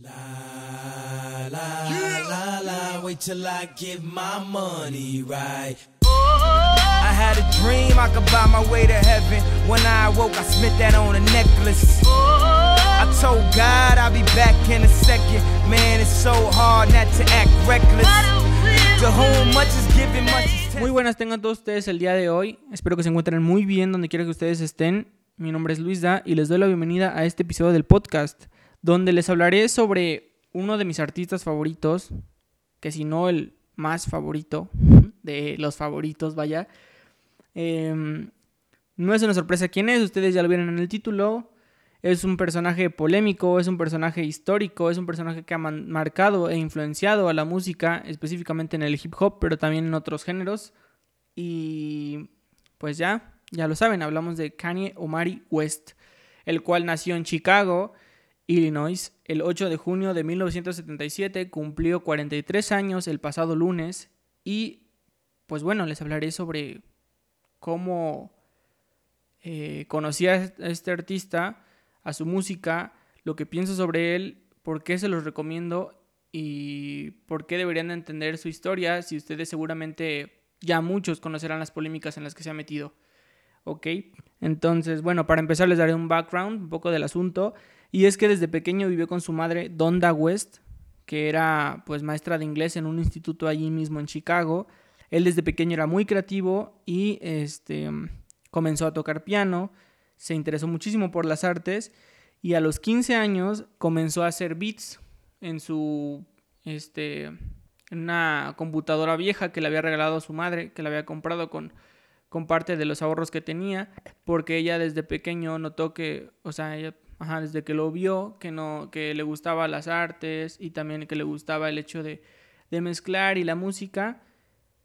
La la la la, wait till I get my money right. I had a dream I could buy my way to heaven. When I awoke, I spent that on a necklace. I told God I'll be back in a second. Man, it's so hard not to act reckless. To whom much is given, much is. Muy buenas tengan todos ustedes el día de hoy. Espero que se encuentren muy bien donde quiera que ustedes estén. Mi nombre es Luisa y les doy la bienvenida a este episodio del podcast, donde les hablaré sobre uno de mis artistas favoritos, que si no el más favorito de los favoritos, vaya. Em, no es una sorpresa quién es, ustedes ya lo vieron en el título. Es un personaje polémico, es un personaje histórico, es un personaje que ha marcado e influenciado a la música, específicamente en el hip hop, pero también en otros géneros. Y pues ya, ya lo saben, hablamos de Kanye Omari West, el cual nació en Chicago, Illinois, el 8 de junio de 1977, cumplió 43 años el pasado lunes y pues bueno, les hablaré sobre cómo eh, conocí a este artista, a su música, lo que pienso sobre él, por qué se los recomiendo y por qué deberían de entender su historia, si ustedes seguramente ya muchos conocerán las polémicas en las que se ha metido. ¿Ok? Entonces, bueno, para empezar les daré un background, un poco del asunto. Y es que desde pequeño vivió con su madre, Donda West, que era pues maestra de inglés en un instituto allí mismo en Chicago. Él desde pequeño era muy creativo y este, comenzó a tocar piano, se interesó muchísimo por las artes y a los 15 años comenzó a hacer beats en su este en una computadora vieja que le había regalado a su madre, que le había comprado con, con parte de los ahorros que tenía, porque ella desde pequeño notó que, o sea, ella, ajá, desde que lo vio, que no, que le gustaba las artes y también que le gustaba el hecho de, de mezclar y la música,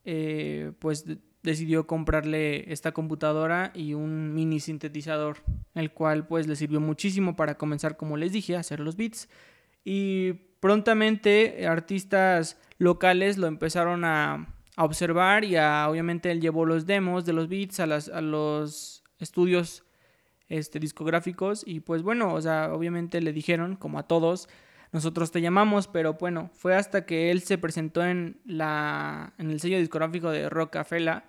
eh, pues de- decidió comprarle esta computadora y un mini sintetizador, el cual pues le sirvió muchísimo para comenzar, como les dije, a hacer los beats. Y prontamente artistas locales lo empezaron a, a observar y a, obviamente él llevó los demos de los beats a, las, a los estudios este, discográficos y pues bueno, o sea, obviamente le dijeron, como a todos, nosotros te llamamos, pero bueno, fue hasta que él se presentó en, la, en el sello discográfico de Rockefeller,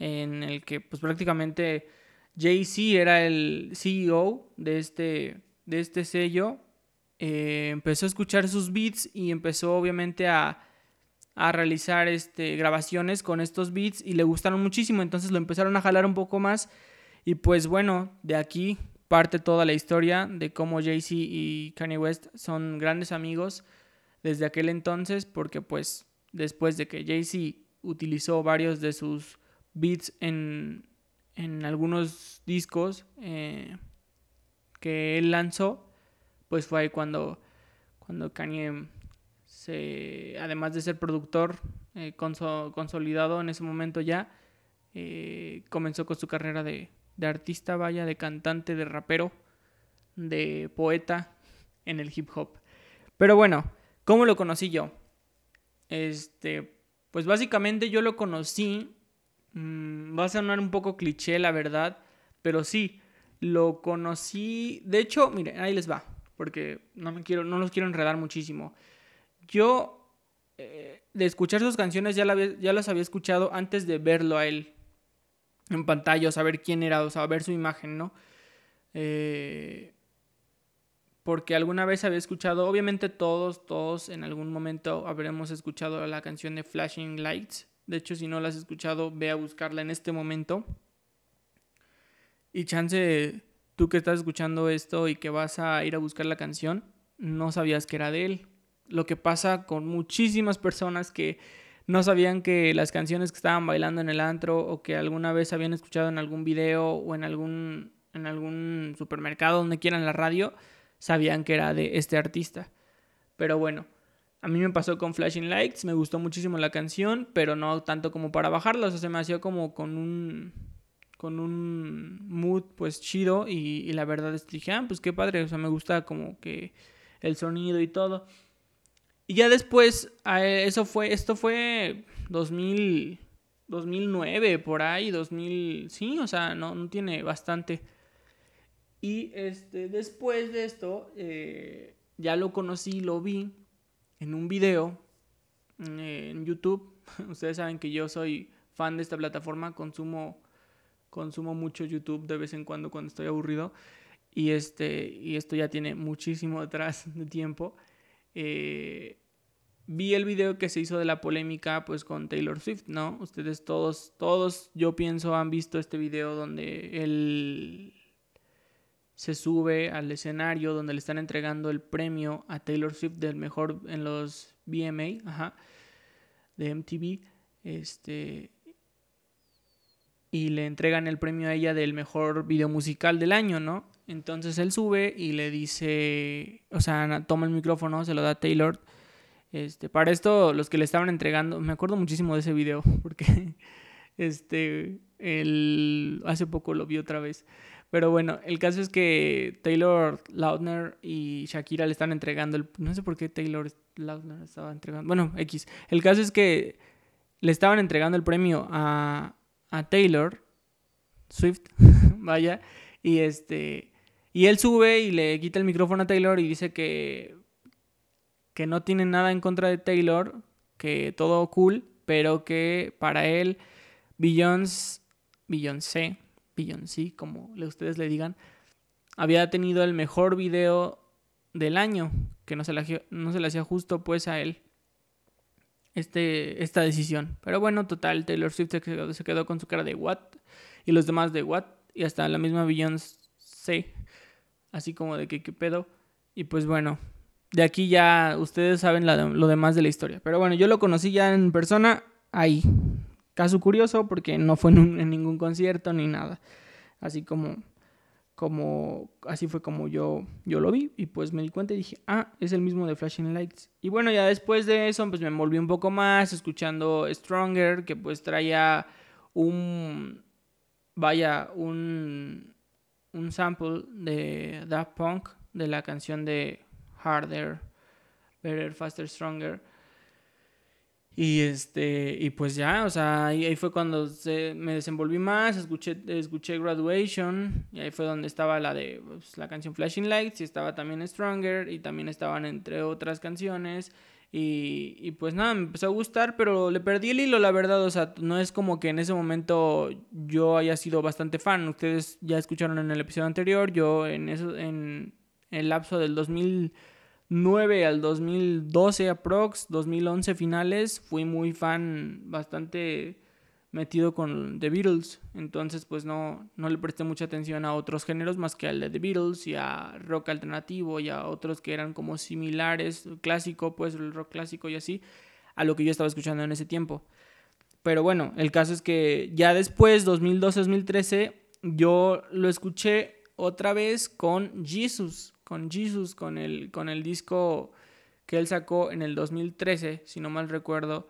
en el que pues prácticamente Jay-Z era el CEO de este, de este sello, eh, empezó a escuchar sus beats y empezó obviamente a, a realizar este, grabaciones con estos beats y le gustaron muchísimo, entonces lo empezaron a jalar un poco más y pues bueno, de aquí parte toda la historia de cómo Jay-Z y Kanye West son grandes amigos desde aquel entonces, porque pues después de que Jay-Z utilizó varios de sus beats en, en algunos discos eh, que él lanzó, pues fue ahí cuando, cuando Kanye se, además de ser productor eh, conso- consolidado en ese momento ya, eh, comenzó con su carrera de, de artista, vaya, de cantante, de rapero, de poeta en el hip hop. Pero bueno, ¿cómo lo conocí yo? Este, pues básicamente yo lo conocí, mm, va a sonar un poco cliché la verdad, pero sí, lo conocí, de hecho, miren, ahí les va, porque no me quiero, no los quiero enredar muchísimo. Yo eh, de escuchar sus canciones ya, ya las había escuchado antes de verlo a él en pantalla, o saber quién era, o sea, ver su imagen, ¿no? Eh, porque alguna vez había escuchado, obviamente todos, todos en algún momento habremos escuchado la canción de Flashing Lights. De hecho, si no la has escuchado, ve a buscarla en este momento. Y chance, tú que estás escuchando esto y que vas a ir a buscar la canción, no sabías que era de él. Lo que pasa con muchísimas personas que no sabían que las canciones que estaban bailando en el antro o que alguna vez habían escuchado en algún video o en algún, en algún supermercado, donde quieran la radio, sabían que era de este artista. Pero bueno, a mí me pasó con Flashing Lights, me gustó muchísimo la canción, pero no tanto como para bajarla, o sea, se me hacía como con un con un mood pues chido y, y la verdad es que dije, ah, pues qué padre, o sea, me gusta como que el sonido y todo. Y ya después, a eso fue, esto fue 2000, 2009, por ahí, 2000, sí, o sea, no, no tiene bastante. Y este, después de esto, eh, ya lo conocí, lo vi en un video eh, en YouTube. Ustedes saben que yo soy fan de esta plataforma, consumo, consumo mucho YouTube de vez en cuando cuando estoy aburrido. Y, este, y esto ya tiene muchísimo atrás de tiempo. Eh, vi el video que se hizo de la polémica pues con Taylor Swift, ¿no? Ustedes todos, todos yo pienso han visto este video donde él se sube al escenario donde le están entregando el premio a Taylor Swift del mejor en los BMA, ajá, de MTV, este y le entregan el premio a ella del mejor video musical del año, ¿no? Entonces él sube y le dice, o sea, toma el micrófono, se lo da a Taylor. Este, para esto, los que le estaban entregando, me acuerdo muchísimo de ese video, porque este, él hace poco lo vi otra vez. Pero bueno, el caso es que Taylor Lautner y Shakira le están entregando el... No sé por qué Taylor Lautner estaba entregando... Bueno, X. El caso es que le estaban entregando el premio a, a Taylor Swift, vaya, y este... Y él sube y le quita el micrófono a Taylor y dice que, que no tiene nada en contra de Taylor, que todo cool, pero que para él Beyoncé, Beyoncé, Beyoncé, como ustedes le digan, había tenido el mejor video del año, que no se le, no hacía justo pues a él este, esta decisión. Pero bueno, total, Taylor Swift se quedó, se quedó con su cara de what y los demás de what y hasta la misma Beyoncé así como de que qué pedo. Y pues bueno, de aquí ya ustedes saben lo demás de la historia. Pero bueno, yo lo conocí ya en persona ahí. Caso curioso porque no fue en, ningún concierto ni nada. Así como, como, así fue como yo, yo lo vi. Y pues me di cuenta y dije, ah, es el mismo de Flashing Lights. Y bueno, ya después de eso, pues me envolví un poco más escuchando Stronger, que pues traía un, vaya, un un sample de Daft Punk de la canción de Harder, Better, Faster, Stronger. Y este, y pues ya, o sea, ahí, fue cuando me desenvolví más, escuché, escuché Graduation, y ahí fue donde estaba la de pues, la canción Flashing Lights, y estaba también Stronger, y también estaban entre otras canciones. Y, pues nada, me empezó a gustar, pero le perdí el hilo, la verdad. O sea, no es como que en ese momento yo haya sido bastante fan. Ustedes ya escucharon en el episodio anterior, yo en, eso, en el lapso del 2009 al 2012 aprox, 2011 finales, fui muy fan bastante metido con The Beatles, entonces pues no, no le presté mucha atención a otros géneros más que al de The Beatles y a rock alternativo y a otros que eran como similares, clásico, pues el rock clásico y así, a lo que yo estaba escuchando en ese tiempo. Pero bueno, el caso es que ya después, 2012-2013, yo lo escuché otra vez con Jesus, con Jesus, con el, con el disco que él sacó en el 2013, si no mal recuerdo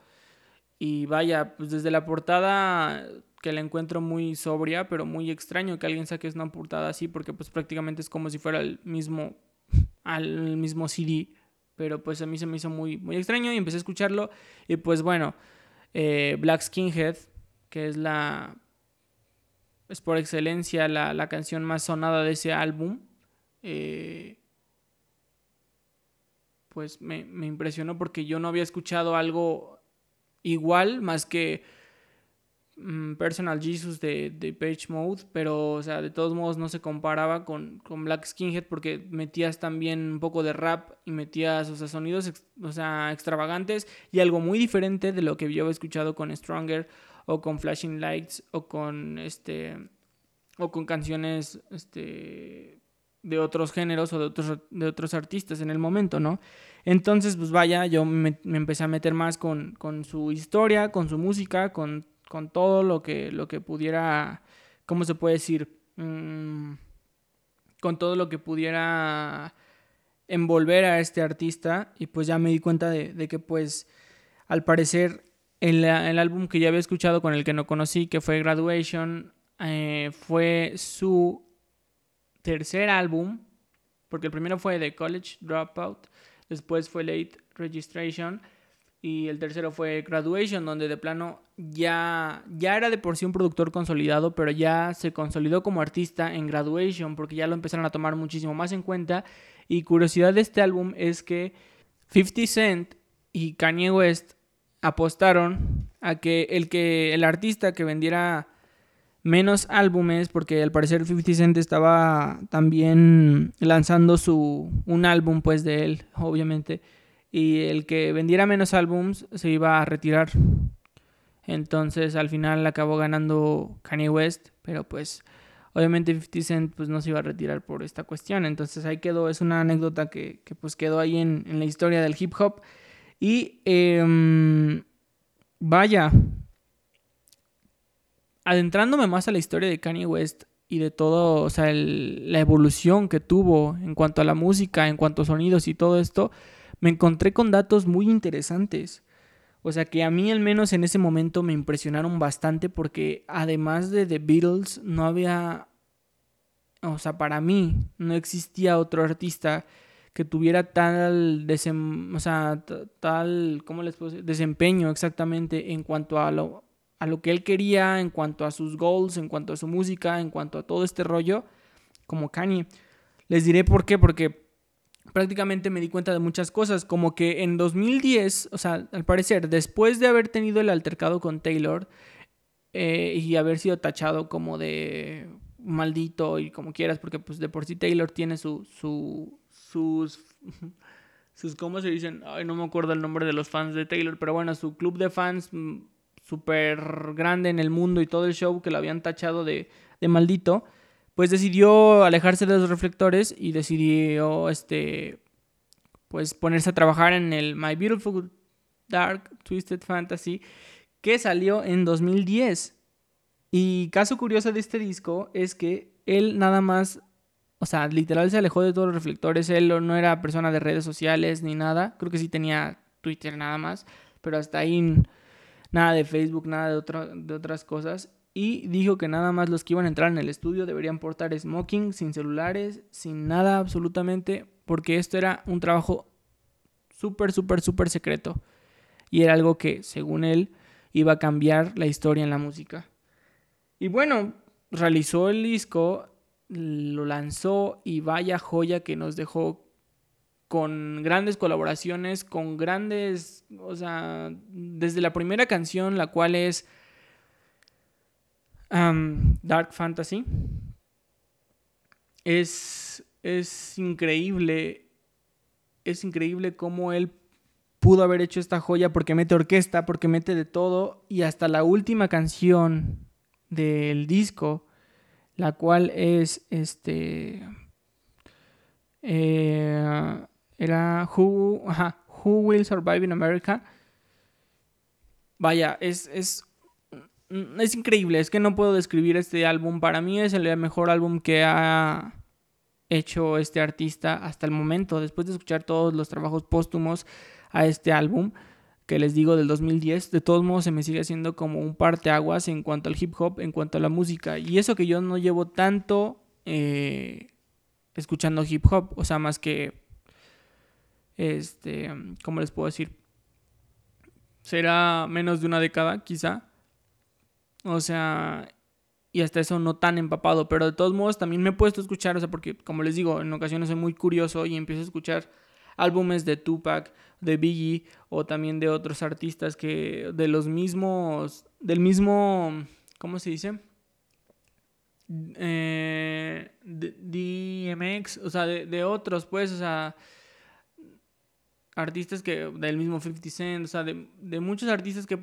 y vaya, pues desde la portada que la encuentro muy sobria, pero muy extraño que alguien saque una portada así, porque pues prácticamente es como si fuera el mismo, al mismo CD. Pero pues a mí se me hizo muy, muy extraño y empecé a escucharlo. Y pues bueno, eh, Black Skinhead, que es la, es por excelencia la, la canción más sonada de ese álbum. Eh, pues me, me impresionó porque yo no había escuchado algo igual, más que mm, Personal Jesus de, de, Page Mode, pero, o sea, de todos modos no se comparaba con, con, Black Skinhead porque metías también un poco de rap y metías, o sea, sonidos, o sea, extravagantes y algo muy diferente de lo que yo había escuchado con Stronger o con Flashing Lights o con, este, o con canciones, este, de otros géneros o de otros, de otros artistas en el momento, ¿no? Entonces, pues vaya, yo me, empecé a meter más con, con, su historia, con su música, con, con, todo lo que, lo que pudiera, ¿cómo se puede decir? Mm, con todo lo que pudiera envolver a este artista y pues ya me di cuenta de, que pues al parecer el, el, álbum que ya había escuchado con el que no conocí, que fue Graduation, eh, fue su tercer álbum, porque el primero fue The College Dropout, después fue Late Registration Y el tercero fue Graduation, donde de plano ya, ya era de por sí un productor consolidado, pero ya se consolidó como artista en Graduation, porque ya lo empezaron a tomar muchísimo más en cuenta. Y curiosidad de este álbum es que 50 Cent y Kanye West apostaron a que el que el artista que vendiera menos álbumes porque al parecer 50 Cent estaba también lanzando su un álbum pues de él, obviamente, y el que vendiera menos álbums se iba a retirar. Entonces, al final acabó ganando Kanye West, pero pues obviamente 50 Cent pues no se iba a retirar por esta cuestión. Entonces, ahí quedó, es una anécdota que, pues quedó ahí en, en la historia del hip hop. Y eh, vaya, adentrándome más a la historia de Kanye West y de todo, o sea, la evolución que tuvo en cuanto a la música, en cuanto a sonidos y todo esto, me encontré con datos muy interesantes. O sea, que a mí al menos en ese momento me impresionaron bastante porque además de The Beatles no había, o sea, para mí no existía otro artista que tuviera tal, o sea, tal, ¿cómo les? Desempeño exactamente en cuanto a lo, a lo que él quería, en cuanto a sus goals, en cuanto a su música, en cuanto a todo este rollo, como Kanye. Les diré por qué, porque prácticamente me di cuenta de muchas cosas, como que en 2010, o sea, al parecer, después de haber tenido el altercado con Taylor eh, y haber sido tachado como de maldito y como quieras, porque pues de por sí Taylor tiene su, su sus, sus, ¿cómo se dicen? Ay, no me acuerdo el nombre de los fans de Taylor, pero bueno, su club de fans mm, súper grande en el mundo y todo el show que lo habían tachado de, de maldito, pues decidió alejarse de los reflectores y decidió, este, pues ponerse a trabajar en el My Beautiful Dark Twisted Fantasy que salió en 2010. Y caso curioso de este disco es que él nada más o sea, literal se alejó de todos los reflectores. Él no era persona de redes sociales ni nada. Creo que sí tenía Twitter nada más. Pero hasta ahí nada de Facebook, nada de, de otras cosas. Y dijo que nada más los que iban a entrar en el estudio deberían portar smoking, sin celulares, sin nada absolutamente. Porque esto era un trabajo súper, súper, súper secreto. Y era algo que, según él, iba a cambiar la historia en la música. Y bueno, realizó el disco lo lanzó y vaya joya que nos dejó con grandes colaboraciones, con grandes, o sea, desde la primera canción, la cual es Dark Fantasy, es, es increíble, es increíble cómo él pudo haber hecho esta joya porque mete orquesta, porque mete de todo y hasta la última canción del disco la cual es este eh, era Who, Who Will Survive in America. Vaya, es, es, es increíble, es que no puedo describir este álbum. Para mí es el mejor álbum que ha hecho este artista hasta el momento, después de escuchar todos los trabajos póstumos a este álbum que les digo del 2010, de todos modos se me sigue haciendo como un parteaguas en cuanto al hip hop, en cuanto a la música. Y eso que yo no llevo tanto eh, escuchando hip hop, o sea, más que, este, ¿cómo les puedo decir? Será menos de una década, quizá. O sea, y hasta eso no tan empapado, pero de todos modos también me he puesto a escuchar, o sea, porque como les digo, en ocasiones soy muy curioso y empiezo a escuchar álbumes de Tupac, de Biggie o también de otros artistas que de los mismos, del mismo, ¿cómo se dice? Eh, DMX, o sea, de, otros, pues, o sea, artistas que, del mismo 50 Cent, o sea, de, de muchos artistas que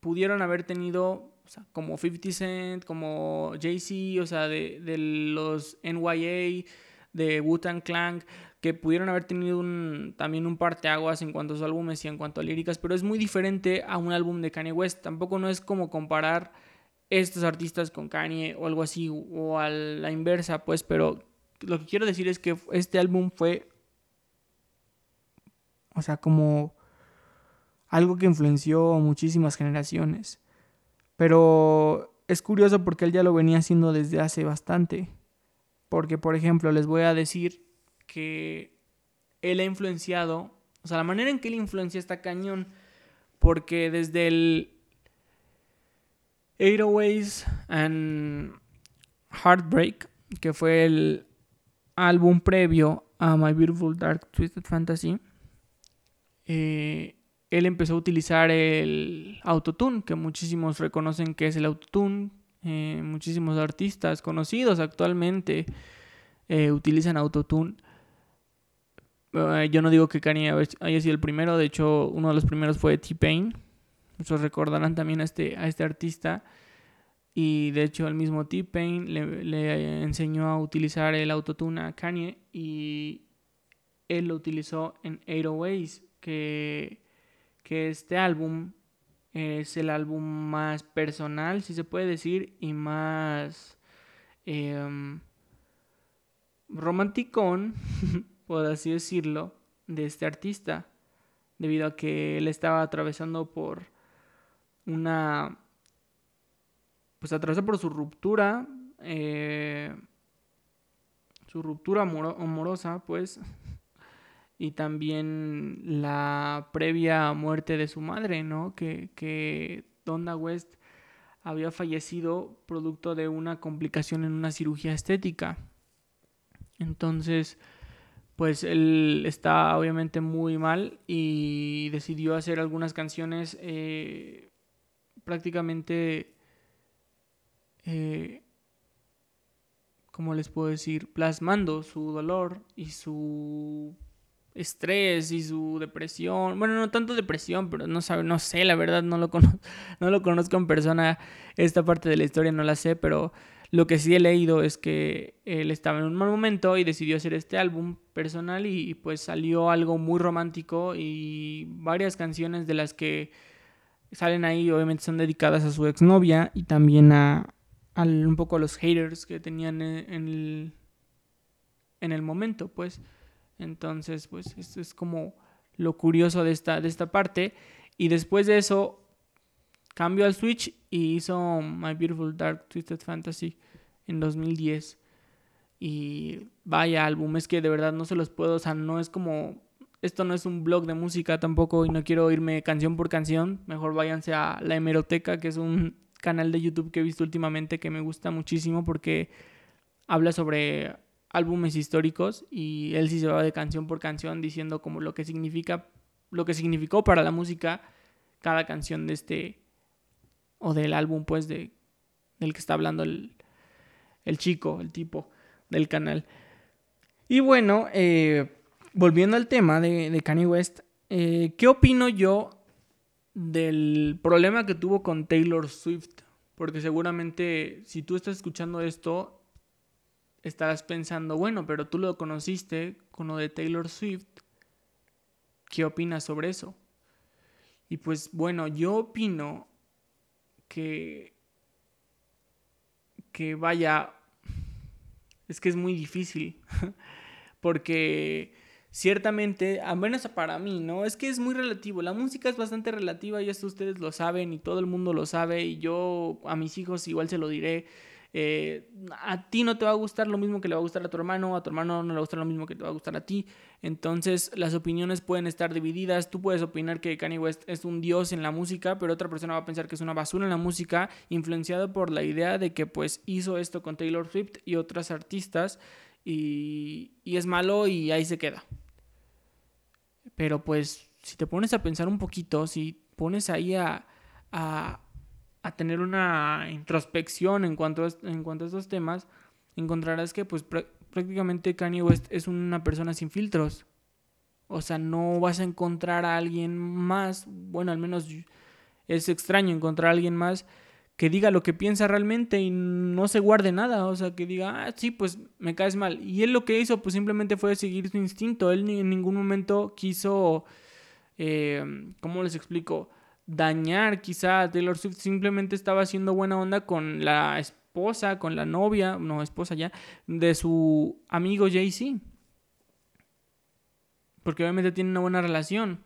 pudieron haber tenido, o sea, como 50 Cent, como Jay-Z, o sea, de, de los NYA, de Wu-Tang Clan, que pudieron haber tenido un, también un parteaguas en cuanto a sus álbumes y en cuanto a líricas, pero es muy diferente a un álbum de Kanye West. Tampoco no es como comparar estos artistas con Kanye o algo así, o a la inversa, pues, pero lo que quiero decir es que este álbum fue, o sea, como algo que influenció muchísimas generaciones. Pero es curioso porque él ya lo venía haciendo desde hace bastante. Porque, por ejemplo, les voy a decir que él ha influenciado O sea, la manera en que él influencia está cañón. Porque desde el 808 and Heartbreak, que fue el álbum previo a My Beautiful Dark Twisted Fantasy, eh, él empezó a utilizar el autotune, que muchísimos reconocen que es el autotune. Eh, muchísimos artistas conocidos actualmente eh, utilizan autotune. Eh, yo no digo que Kanye haya sido el primero, de hecho uno de los primeros fue T-Pain. Muchos recordarán también a este, a este artista. Y de hecho el mismo T-Pain le, le, enseñó a utilizar el autotune a Kanye y él lo utilizó en 808 que, que este álbum es el álbum más personal, si se puede decir, y más eh, romanticón, por así decirlo, de este artista, debido a que él estaba atravesando por una, pues atravesó por su ruptura, eh, su ruptura amorosa, pues, y también la previa muerte de su madre, ¿no? Que, que Donda West había fallecido producto de una complicación en una cirugía estética. Entonces, pues él está obviamente muy mal y decidió hacer algunas canciones eh, prácticamente, eh, ¿cómo les puedo decir? Plasmando su dolor y su estrés y su depresión. Bueno, no tanto depresión, pero no sabe, no sé, la verdad no lo conozco, no lo conozco en persona. Esta parte de la historia no la sé, pero lo que sí he leído es que él estaba en un mal momento y decidió hacer este álbum personal y, pues salió algo muy romántico y varias canciones de las que salen ahí obviamente son dedicadas a su exnovia y también a, un poco a los haters que tenían en el, en el momento, pues. Entonces, pues esto es como lo curioso de esta, de esta parte. Y después de eso, cambió al Switch y hizo My Beautiful Dark Twisted Fantasy en 2010. Y vaya álbum, es que de verdad no se los puedo, o sea, no es como... Esto no es un blog de música tampoco y no quiero irme canción por canción. Mejor váyanse a La Hemeroteca, que es un canal de YouTube que he visto últimamente que me gusta muchísimo porque habla sobre álbumes históricos y él sí se va de canción por canción diciendo como lo que significa, lo que significó para la música cada canción de este o del álbum pues de del que está hablando el, el chico, el tipo del canal. Y bueno, eh, volviendo al tema de, de Kanye West, eh, ¿qué opino yo del problema que tuvo con Taylor Swift? Porque seguramente si tú estás escuchando esto, estarás pensando, bueno, pero tú lo conociste con lo de Taylor Swift. ¿Qué opinas sobre eso? Y pues bueno, yo opino que que vaya es que es muy difícil porque ciertamente, a menos para mí, ¿no? Es que es muy relativo. La música es bastante relativa y esto ustedes lo saben y todo el mundo lo sabe y yo a mis hijos igual se lo diré. Eh, a ti no te va a gustar lo mismo que le va a gustar a tu hermano, a tu hermano no le va a gustar lo mismo que te va a gustar a ti. Entonces las opiniones pueden estar divididas. Tú puedes opinar que Kanye West es un dios en la música, pero otra persona va a pensar que es una basura en la música, influenciado por la idea de que pues hizo esto con Taylor Swift y otras artistas y, y es malo y ahí se queda. Pero pues si te pones a pensar un poquito, si pones ahí a, a a tener una introspección en cuanto a, en cuanto a estos temas, encontrarás que pues prácticamente Kanye West es una persona sin filtros. O sea, no vas a encontrar a alguien más, bueno, al menos es extraño encontrar a alguien más que diga lo que piensa realmente y no se guarde nada, o sea, que diga, ah, sí, pues me caes mal. Y él lo que hizo, pues simplemente fue seguir su instinto, él ni en ningún momento quiso, eh, ¿cómo les explico? Dañar quizá a Taylor Swift, simplemente estaba haciendo buena onda con la esposa, con la novia, no, esposa ya, de su amigo Jay-Z. Porque obviamente tiene una buena relación.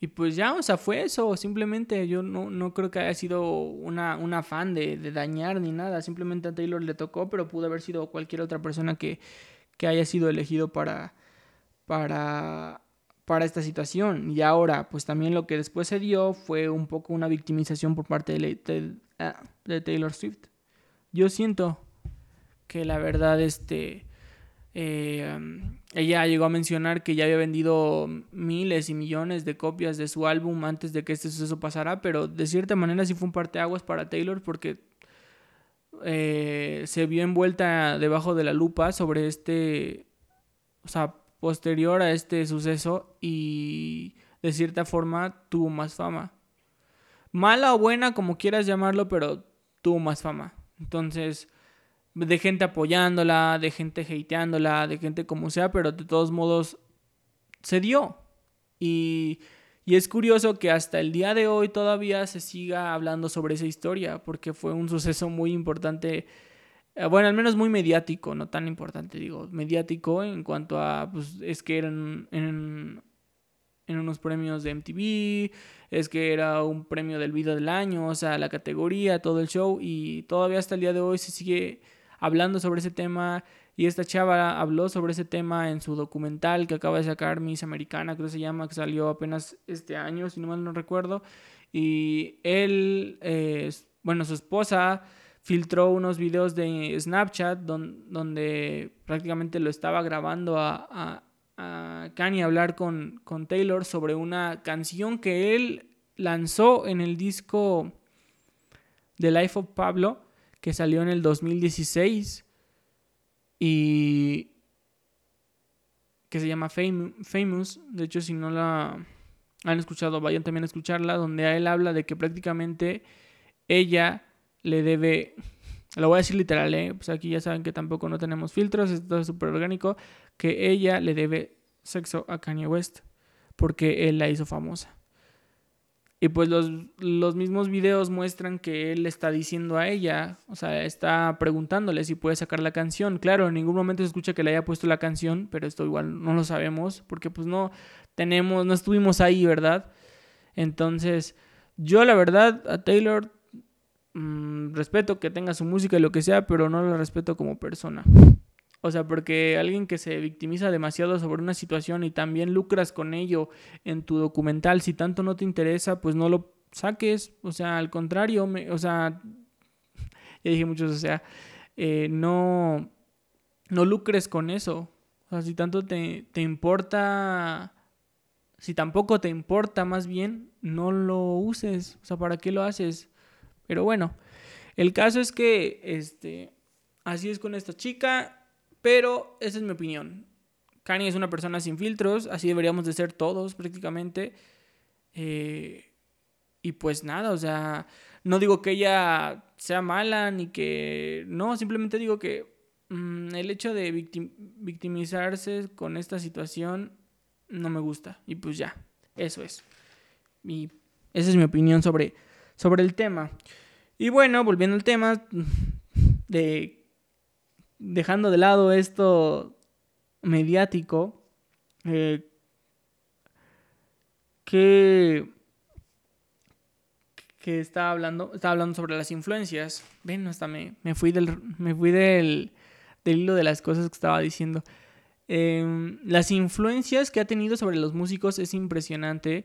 Y pues ya, o sea, fue eso. Simplemente yo no, no creo que haya sido una, un afán de, de, dañar ni nada. Simplemente a Taylor le tocó, pero pudo haber sido cualquier otra persona que, que haya sido elegido para, para para esta situación. Y ahora, pues también lo que después se dio fue un poco una victimización por parte de, ah, Taylor Swift. Yo siento que la verdad, este, eh, ella llegó a mencionar que ya había vendido miles y millones de copias de su álbum antes de que este suceso pasara, pero de cierta manera sí fue un parteaguas para Taylor porque eh, se vio envuelta debajo de la lupa sobre este, o sea, posterior a este suceso y de cierta forma tuvo más fama. Mala o buena, como quieras llamarlo, pero tuvo más fama. Entonces, de gente apoyándola, de gente hateándola, de gente como sea, pero de todos modos se dio. Y, y, es curioso que hasta el día de hoy todavía se siga hablando sobre esa historia, porque fue un suceso muy importante, bueno, al menos muy mediático, no tan importante, digo, mediático en cuanto a, pues es que eran en, en unos premios de MTV, es que era un premio del video del año, o sea, la categoría, todo el show, y todavía hasta el día de hoy se sigue hablando sobre ese tema y esta chava habló sobre ese tema en su documental que acaba de sacar Miss Americana, creo que se llama, que salió apenas este año, si no mal no recuerdo. Y él, eh, bueno, su esposa filtró unos videos de Snapchat donde prácticamente lo estaba grabando a, a, a Kanye hablar con, con Taylor sobre una canción que él lanzó en el disco The Life of Pablo que salió en el 2016 y que se llama Famous. De hecho, si no la han escuchado, vayan también a escucharla, donde él habla de que prácticamente ella le debe, lo voy a decir literal, ¿eh? pues aquí ya saben que tampoco no tenemos filtros, esto es súper orgánico, que ella le debe sexo a Kanye West porque él la hizo famosa. Y pues los, los, mismos videos muestran que él está diciendo a ella, o sea, está preguntándole si puede sacar la canción. Claro, en ningún momento se escucha que le haya puesto la canción, pero esto igual no lo sabemos, porque pues no tenemos, no estuvimos ahí, ¿verdad? Entonces, yo la verdad a Taylor mmm, respeto que tenga su música y lo que sea, pero no lo respeto como persona. O sea, porque alguien que se victimiza demasiado sobre una situación y también lucras con ello en tu documental, si tanto no te interesa, pues no lo saques. O sea, al contrario, o sea, ya dije muchos, o sea, eh, no, no lucres con eso. O sea, si tanto te, te importa, si tampoco te importa más bien, no lo uses. O sea, ¿para qué lo haces? Pero bueno, el caso es que, este, así es con esta chica pero esa es mi opinión. Kanye es una persona sin filtros, así deberíamos de ser todos prácticamente. Eh, y pues nada, o sea, no digo que ella sea mala ni que... No, simplemente digo que mm, el hecho de victimizarse con esta situación no me gusta. Y pues ya, eso es. Y esa es mi opinión sobre, sobre el tema. Y bueno, volviendo al tema de dejando de lado esto mediático, eh, que, que está hablando, está hablando sobre las influencias. Ven, hasta me, me fui, del, me fui del, del hilo de las cosas que estaba diciendo. Em, las influencias que ha tenido sobre los músicos es impresionante.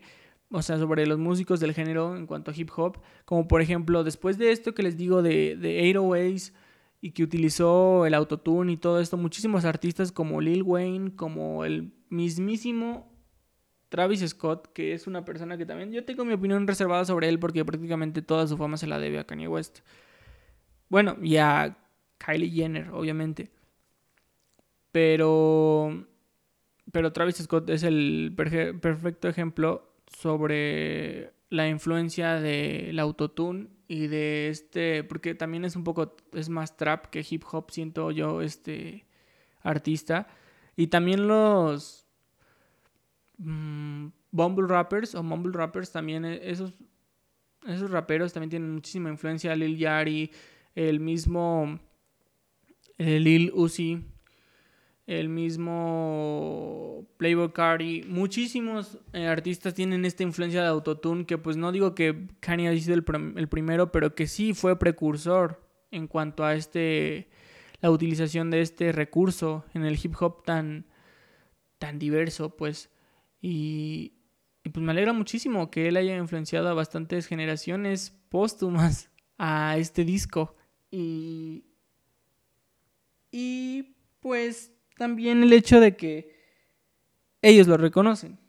O sea, sobre los músicos del género en cuanto a hip hop. Como por ejemplo, después de esto que les digo de, de 808s, y que utilizó el autotune y todo esto, muchísimos artistas como Lil Wayne, como el mismísimo Travis Scott, que es una persona que también yo tengo mi opinión reservada sobre él porque prácticamente toda su fama se la debe a Kanye West. Bueno, y a Kylie Jenner, obviamente. Pero pero Travis Scott es el perfecto ejemplo sobre la influencia del autotune y de este, porque también es un poco, es más trap que hip hop, siento yo, este artista. Y también los mm, Bumble Rappers o Mumble Rappers también, e, esos, esos raperos también tienen muchísima influencia. Lil Yari, el mismo eh, Lil Uzi, el mismo Playboy Cardi, muchísimos eh, artistas tienen esta influencia de autotune que pues no digo que Kanye haya sido el, primero, pero que sí fue precursor en cuanto a este la utilización de este recurso en el hip hop tan tan diverso, pues Y, y pues me alegra muchísimo que él haya influenciado a bastantes generaciones póstumas a este disco. Y, y pues también el hecho de que ellos lo reconocen.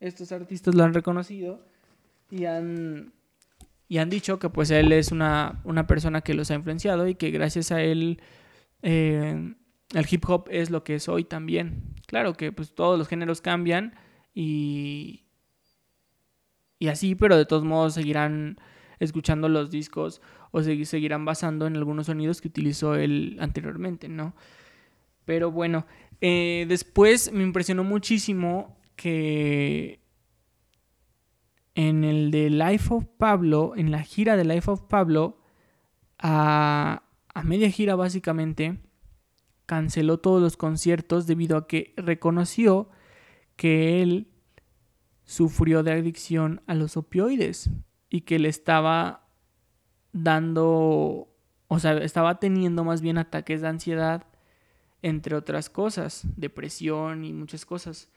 Estos artistas lo han reconocido y han, y han dicho que pues él es una, una persona que los ha influenciado y que gracias a él eh, el hip hop es lo que es hoy también. Claro que pues todos los géneros cambian y, y así, pero de todos modos seguirán escuchando los discos o seguirán basando en algunos sonidos que utilizó él anteriormente, ¿no? Pero bueno, eh, después me impresionó muchísimo que en el de Life of Pablo, en la gira de Life of Pablo, a, a media gira básicamente, canceló todos los conciertos debido a que reconoció que él sufrió de adicción a los opioides y que le estaba dando, o sea, estaba teniendo más bien ataques de ansiedad, entre otras cosas, depresión y muchas cosas.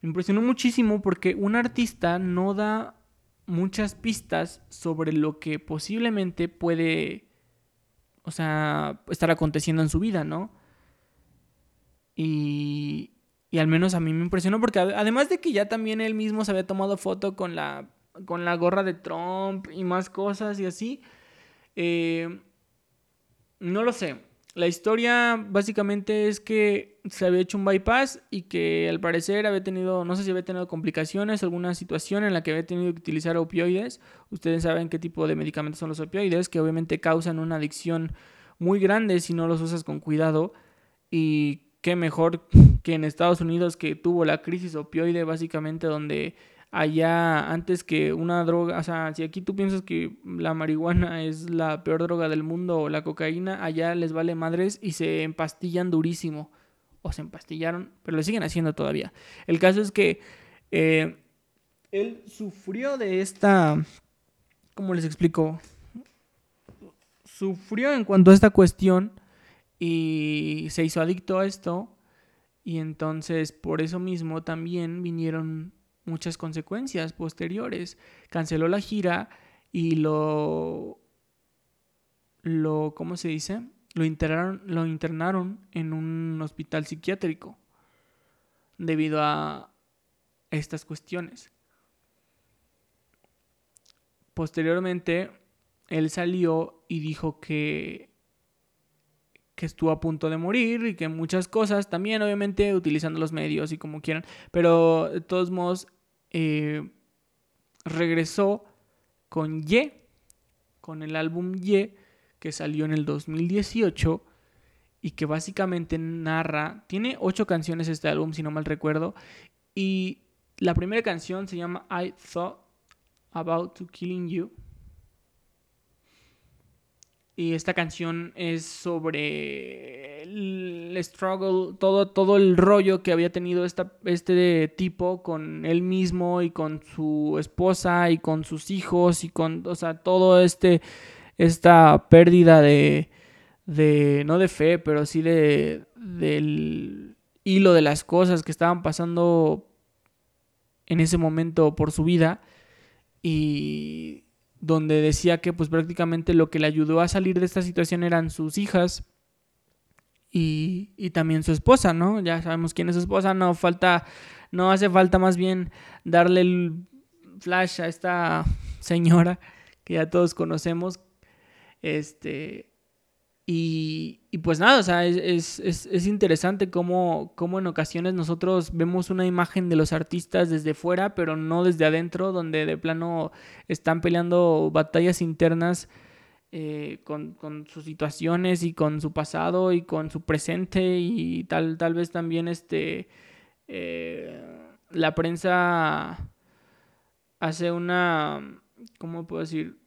Me impresionó muchísimo porque un artista no da muchas pistas sobre lo que posiblemente puede, o sea, estar aconteciendo en su vida, ¿no? Y, y al menos a mí me impresionó porque además de que ya también él mismo se había tomado foto con la con la gorra de Trump y más cosas y así. Eh, no lo sé. La historia básicamente es que se había hecho un bypass y que al parecer había tenido, no sé si había tenido complicaciones, alguna situación en la que había tenido que utilizar opioides. Ustedes saben qué tipo de medicamentos son los opioides, que obviamente causan una adicción muy grande si no los usas con cuidado. Y qué mejor que en Estados Unidos que tuvo la crisis opioide básicamente donde allá antes que una droga, o sea, si aquí tú piensas que la marihuana es la peor droga del mundo o la cocaína, allá les vale madres y se empastillan durísimo. O se empastillaron, pero lo siguen haciendo todavía. El caso es que eh, él sufrió de esta, ¿cómo les explico? Sufrió en cuanto a esta cuestión y se hizo adicto a esto. Y entonces por eso mismo también vinieron muchas consecuencias posteriores. Canceló la gira y lo, lo ¿cómo se dice? Lo internaron, lo internaron en un hospital psiquiátrico debido a estas cuestiones. Posteriormente, él salió y dijo que que estuvo a punto de morir y que muchas cosas, también obviamente utilizando los medios y como quieran, pero de todos modos eh, regresó con Y, con el álbum Y, que salió en el 2018 y que básicamente narra, tiene ocho canciones este álbum, si no mal recuerdo, y la primera canción se llama I Thought About to Killing You. Y esta canción es sobre el struggle, todo, todo el rollo que había tenido esta, este tipo con él mismo y con su esposa y con sus hijos y con, o sea, todo este, esta pérdida de, de no de fe, pero sí de, del hilo de las cosas que estaban pasando en ese momento por su vida. Y donde decía que pues prácticamente lo que le ayudó a salir de esta situación eran sus hijas y, y, también su esposa, ¿no? Ya sabemos quién es su esposa, no falta, no hace falta más bien darle el flash a esta señora que ya todos conocemos, este, y, pues nada, o sea, es, interesante cómo, cómo, en ocasiones nosotros vemos una imagen de los artistas desde fuera, pero no desde adentro, donde de plano están peleando batallas internas eh, con, sus situaciones y con su pasado y con su presente y tal, tal vez también este, eh, la prensa hace una, ¿cómo puedo decir?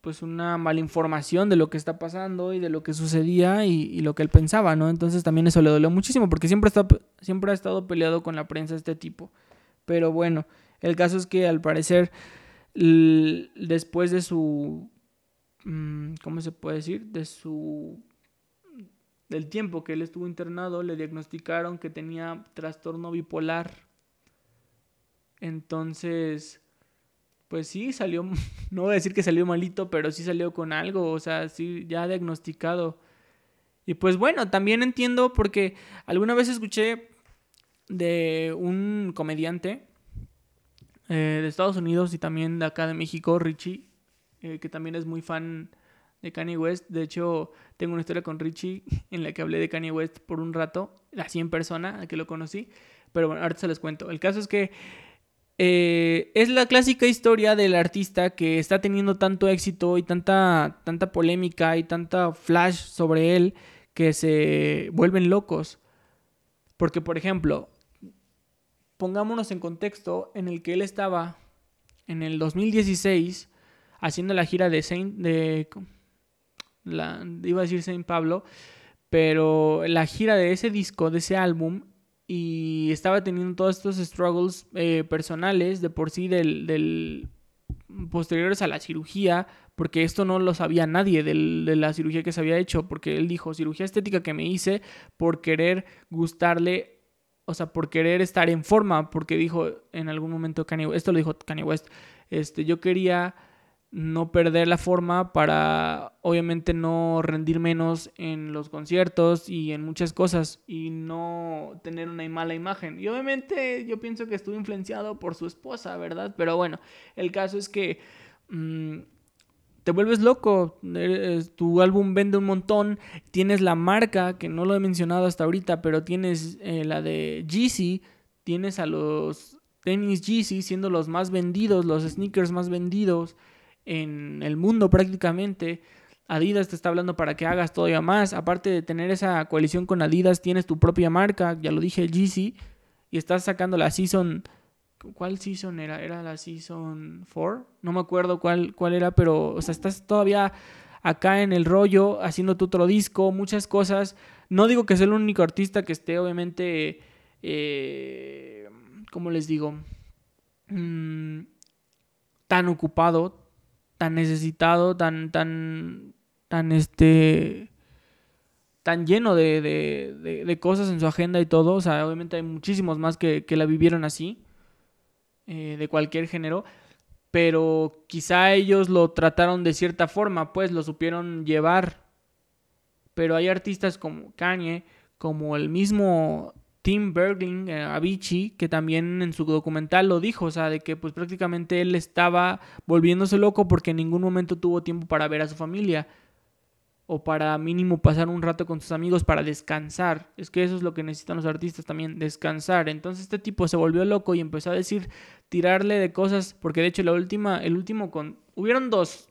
Pues una mala información de lo que está pasando y de lo que sucedía y, lo que él pensaba, ¿no? Entonces también eso le dolió muchísimo porque siempre, está, siempre ha estado peleado con la prensa este tipo. Pero bueno, el caso es que al parecer después de su... Mm, ¿Cómo se puede decir? De su... Del tiempo que él estuvo internado, le diagnosticaron que tenía trastorno bipolar Entonces, pues sí, salió, no voy a decir que salió malito, pero sí salió con algo, o sea, sí, ya diagnosticado. Y pues bueno, también entiendo porque alguna vez escuché de un comediante eh, de Estados Unidos y también de acá de México, Richie, eh, que también es muy fan de Kanye West. De hecho, tengo una historia con Richie en la que hablé de Kanye West por un rato, así en persona, a que lo conocí. Pero bueno, ahorita se les cuento. El caso es que eh, es la clásica historia del artista que está teniendo tanto éxito y tanta, tanta polémica y tanta flash sobre él que se vuelven locos. Porque, por ejemplo, pongámonos en contexto en el que él estaba en el 2016 haciendo la gira de Saint de iba a decir Saint Pablo, pero la gira de ese disco, de ese álbum y estaba teniendo todos estos struggles eh, personales de por sí del, del, posteriores a la cirugía, porque esto no lo sabía nadie de la cirugía que se había hecho, porque él dijo, cirugía estética que me hice por querer gustarle o sea, por querer estar en forma, porque dijo en algún momento Kanye esto lo dijo Kanye West, este, yo quería no perder la forma para obviamente no rendir menos en los conciertos y en muchas cosas y no tener una mala imagen. Y obviamente yo pienso que estuvo influenciado por su esposa, ¿verdad? Pero bueno, el caso es que mm, te vuelves loco, tu álbum vende un montón, tienes la marca, que no lo he mencionado hasta ahorita, pero tienes eh, la de Yeezy, tienes a los tenis Yeezy siendo los más vendidos, los sneakers más vendidos en el mundo prácticamente. Adidas te está hablando para que hagas todavía más. Aparte de tener esa coalición con Adidas, tienes tu propia marca, ya lo dije, Yeezy, y estás sacando la Season ¿Cuál season era? ¿Era la season 4? No me acuerdo cuál, cuál era, pero, o sea, estás todavía acá en el rollo, haciendo tu otro disco, muchas cosas. No digo que sea el único artista que esté, obviamente, eh, ¿cómo les digo? Mm, tan ocupado, tan necesitado, tan, tan, tan, este, tan lleno de, de, de, cosas en su agenda y todo. O sea, obviamente hay muchísimos más que, que la vivieron así. Eh, de cualquier género, pero quizá ellos lo trataron de cierta forma, pues lo supieron llevar. Pero hay artistas como Kanye, como el mismo Tim Bergling, eh, Avicii, que también en su documental lo dijo, o sea, de que pues prácticamente él estaba volviéndose loco porque en ningún momento tuvo tiempo para ver a su familia o para mínimo pasar un rato con sus amigos para descansar. Es que eso es lo que necesitan los artistas también, descansar. Entonces este tipo se volvió loco y empezó a decir, tirarle de cosas, porque de hecho la última, el último con... Hubieron dos,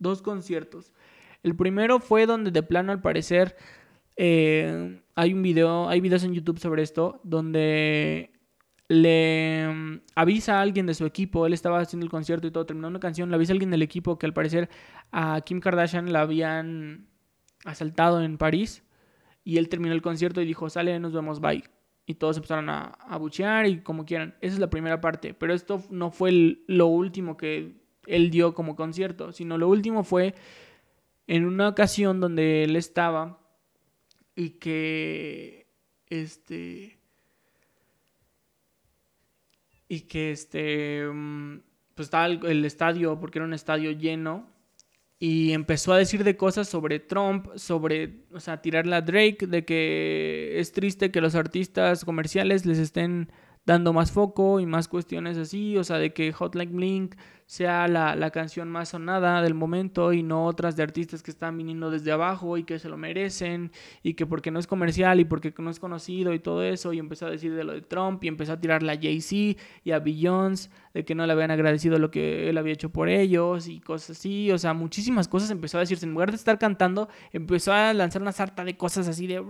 dos conciertos. El primero fue donde de plano al parecer eh, hay un video, hay videos en YouTube sobre esto, donde le mm, avisa a alguien de su equipo, él estaba haciendo el concierto y todo, terminó una canción, le avisa a alguien del equipo que al parecer a Kim Kardashian la habían asaltado en París y él terminó el concierto y dijo, sale, nos vemos, bye. Y todos empezaron a, a buchear y como quieran. Esa es la primera parte, pero esto no fue lo último que él dio como concierto, sino lo último fue en una ocasión donde él estaba y que este y que este, mm, pues estaba el, estadio, porque era un estadio lleno, y empezó a decir de cosas sobre Trump, sobre, o sea, tirarle a Drake, de que es triste que los artistas comerciales les estén dando más foco y más cuestiones así, o sea, de que Hotline Blink sea la, la, canción más sonada del momento y no otras de artistas que están viniendo desde abajo y que se lo merecen y que porque no es comercial y porque no es conocido y todo eso y empezó a decir de lo de Trump y empezó a tirarle a Jay-Z y a Beyoncé de que no le habían agradecido lo que él había hecho por ellos y cosas así, o sea, muchísimas cosas empezó a decirse, en lugar de estar cantando, empezó a lanzar una sarta de cosas así de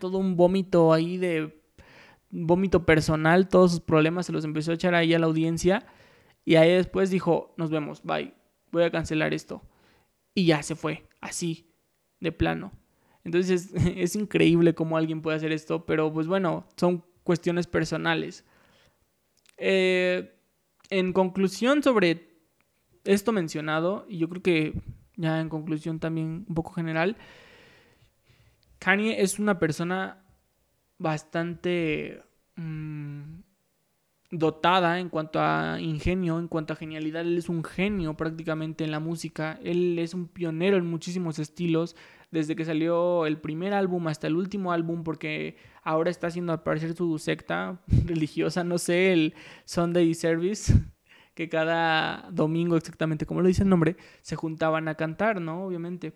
todo un vómito ahí de vómito personal, todos sus problemas se los empezó a echar ahí a la audiencia. Y ahí después dijo, nos vemos, bye, voy a cancelar esto. Y ya se fue, así, de plano. Entonces es, increíble cómo alguien puede hacer esto, pero pues bueno, son cuestiones personales. Eh, en conclusión sobre esto mencionado, y yo creo que ya en conclusión también un poco general, Kanye es una persona bastante mm, dotada en cuanto a ingenio, en cuanto a genialidad. Él es un genio prácticamente en la música. Él es un pionero en muchísimos estilos. Desde que salió el primer álbum hasta el último álbum, porque ahora está haciendo aparecer su secta religiosa, no sé, el Sunday Service, que cada domingo, exactamente como lo dice el nombre, se juntaban a cantar, ¿no? Obviamente.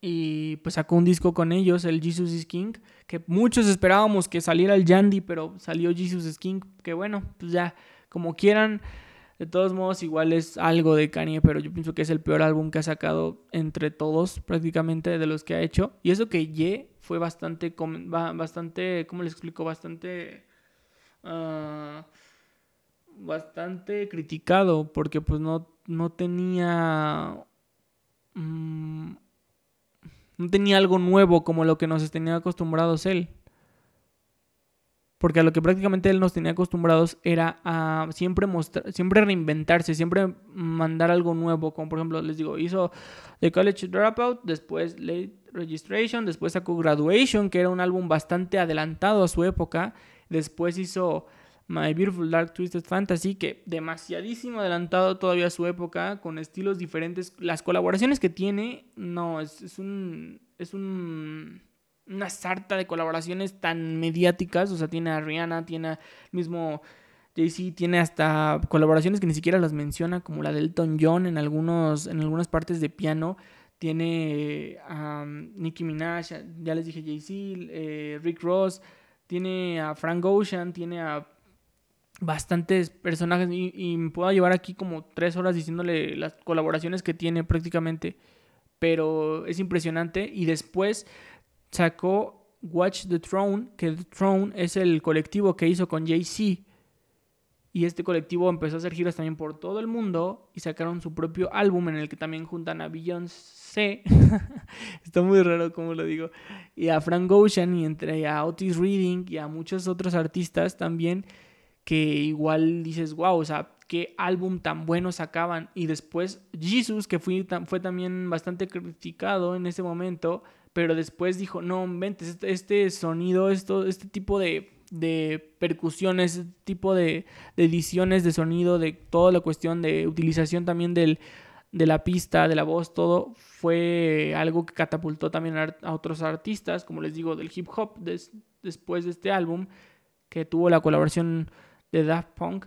Y pues sacó un disco con ellos, el Jesus is King, que muchos esperábamos que saliera el Yandy, pero salió Jesus is King, que bueno, pues ya, como quieran. De todos modos, igual es algo de Kanye, pero yo pienso que es el peor álbum que ha sacado entre todos, prácticamente, de los que ha hecho. Y eso que Ye fue bastante, bastante, ¿cómo les explico? Bastante, ah, bastante criticado, porque pues no, no tenía... Mm, no tenía algo nuevo como lo que nos tenía acostumbrados él. Porque a lo que prácticamente él nos tenía acostumbrados era a siempre mostrar, siempre reinventarse, siempre mandar algo nuevo. Como por ejemplo, les digo, hizo The College Dropout, después Late Registration, después sacó Graduation, que era un álbum bastante adelantado a su época. Después hizo My Beautiful Dark Twisted Fantasy, que demasiadísimo adelantado todavía a su época, con estilos diferentes. Las colaboraciones que tiene, no, es, un. Es un. Una sarta de colaboraciones tan mediáticas. O sea, tiene a Rihanna, tiene al mismo Jay-Z, tiene hasta colaboraciones que ni siquiera las menciona, como la de Elton John en, algunos, en algunas partes de piano. Tiene a um, Nicki Minaj, ya les dije Jay-Z, eh, Rick Ross, tiene a Frank Ocean, tiene a bastantes personajes y, me puedo llevar aquí como tres horas diciéndole las colaboraciones que tiene prácticamente, pero es impresionante y después sacó Watch the Throne, que The Throne es el colectivo que hizo con Jay-Z y este colectivo empezó a hacer giras también por todo el mundo y sacaron su propio álbum en el que también juntan a Beyoncé. Está muy raro como lo digo. Y a Frank Ocean y entre a Otis Reading y a muchos otros artistas también que igual dices, wow, o sea, qué álbum tan bueno sacaban. Y después Jesus, que fue, también bastante criticado en ese momento, pero después dijo, no, vente, este, este, sonido, esto, este tipo de, de percusiones, este tipo de, ediciones de sonido, de toda la cuestión de utilización también del, de la pista, de la voz, todo fue algo que catapultó también a, otros artistas, como les digo, del hip hop después de este álbum, que tuvo la colaboración de Daft Punk